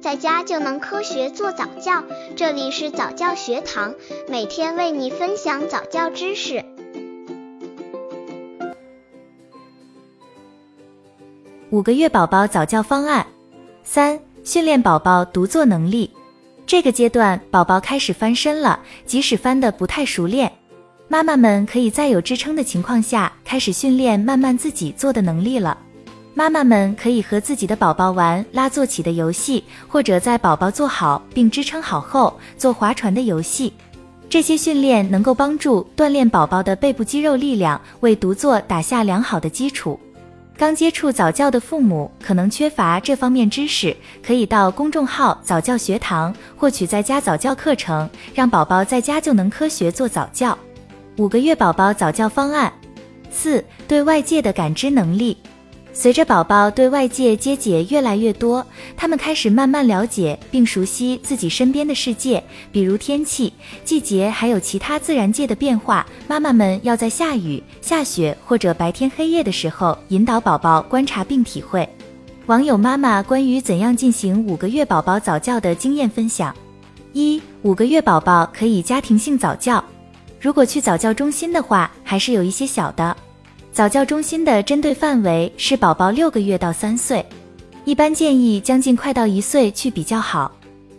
在家就能科学做早教。这里是早教学堂，每天为你分享早教知识。五个月宝宝早教方案三：训练宝宝独坐能力。这个阶段，宝宝开始翻身了，即使翻得不太熟练，妈妈们可以在有支撑的情况下，开始训练慢慢自己坐的能力了。妈妈们可以和自己的宝宝玩拉坐起的游戏，或者在宝宝坐好并支撑好后做划船的游戏。这些训练能够帮助锻炼宝宝的背部肌肉力量，为独坐打下良好的基础。刚接触早教的父母可能缺乏这方面知识，可以到公众号早教学堂获取在家早教课程，让宝宝在家就能科学做早教。五个月宝宝早教方案四：对外界的感知能力。随着宝宝对外界接解越来越多，他们开始慢慢了解并熟悉自己身边的世界，比如天气、季节，还有其他自然界的变化。妈妈们要在下雨、下雪或者白天黑夜的时候，引导宝宝观察并体会。网友妈妈关于怎样进行五个月宝宝早教的经验分享：一、五个月宝宝可以家庭性早教，如果去早教中心的话，还是有一些小的。早教中心的针对范围是宝宝六个月到三岁，一般建议将近快到一岁去比较好。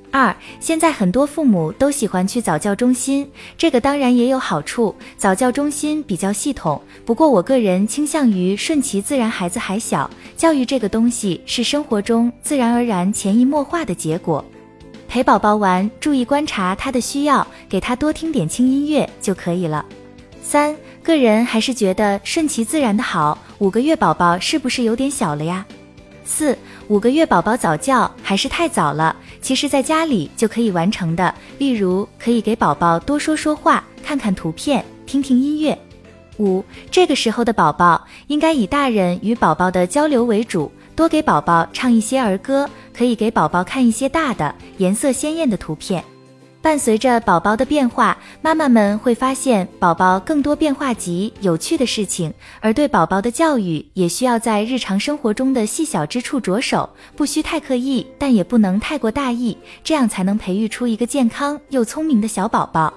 二，现在很多父母都喜欢去早教中心，这个当然也有好处，早教中心比较系统。不过我个人倾向于顺其自然，孩子还小，教育这个东西是生活中自然而然、潜移默化的结果。陪宝宝玩，注意观察他的需要，给他多听点轻音乐就可以了。三。个人还是觉得顺其自然的好。五个月宝宝是不是有点小了呀？四五个月宝宝早教还是太早了，其实在家里就可以完成的。例如，可以给宝宝多说说话，看看图片，听听音乐。五这个时候的宝宝应该以大人与宝宝的交流为主，多给宝宝唱一些儿歌，可以给宝宝看一些大的、颜色鲜艳的图片。伴随着宝宝的变化，妈妈们会发现宝宝更多变化及有趣的事情，而对宝宝的教育也需要在日常生活中的细小之处着手，不需太刻意，但也不能太过大意，这样才能培育出一个健康又聪明的小宝宝。